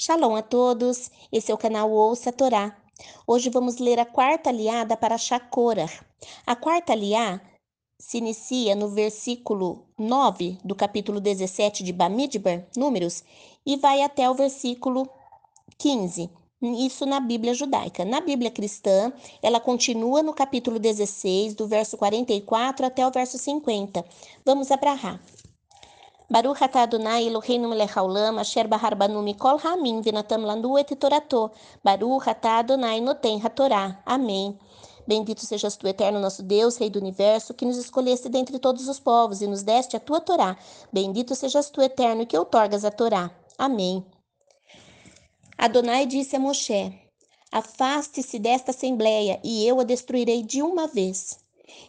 Shalom a todos, esse é o canal Ouça a Torá. Hoje vamos ler a quarta aliada para Shakora. A quarta aliá se inicia no versículo 9 do capítulo 17 de Bamidbar, Números, e vai até o versículo 15. Isso na Bíblia judaica. Na Bíblia cristã, ela continua no capítulo 16, do verso 44 até o verso 50. Vamos abrahar. Baruch atah Adonai Eloheinu melech haolam asher bahar banu mikol hamim vinatam lanu et torato. Baruch atah Adonai noten hatorá. Amém. Bendito sejas tu, eterno nosso Deus, Rei do universo, que nos escolheste dentre todos os povos e nos deste a tua Torá. Bendito sejas tu, eterno, que outorgas a Torá. Amém. Adonai disse a Moshe: Afaste-se desta assembleia, e eu a destruirei de uma vez.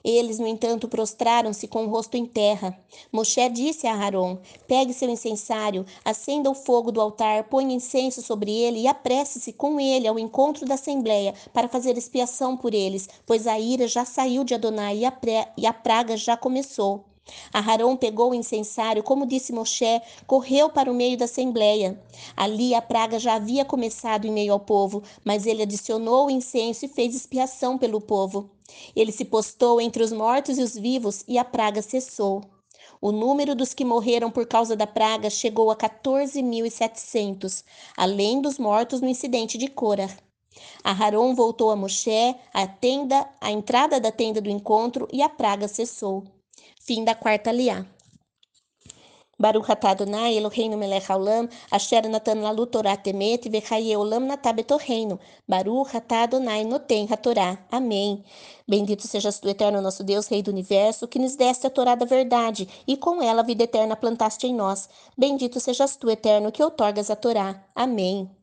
Eles, no entanto, prostraram-se com o rosto em terra. Moshe disse a Aaron: Pegue seu incensário, acenda o fogo do altar, ponha incenso sobre ele e apresse-se com ele ao encontro da assembleia para fazer expiação por eles, pois a ira já saiu de Adonai e a, e a praga já começou. Aharão pegou o incensário, como disse Moshe, correu para o meio da assembleia. Ali a praga já havia começado em meio ao povo, mas ele adicionou o incenso e fez expiação pelo povo. Ele se postou entre os mortos e os vivos e a praga cessou. O número dos que morreram por causa da praga chegou a 14.700, além dos mortos no incidente de Cora. Aharon voltou a Moshe, a tenda, a entrada da tenda do encontro, e a praga cessou. Fim da quarta liá. Baruch atah Adonai Eloheinu melech haolam, asher natan lalu Torah temet, vechaye olam natabet reino. Baruch atah Adonai noten hatorá. Amém. Bendito sejas tu, eterno nosso Deus, Rei do Universo, que nos deste a Torá da verdade, e com ela a vida eterna plantaste em nós. Bendito sejas tu, eterno, que outorgas a Torá. Amém.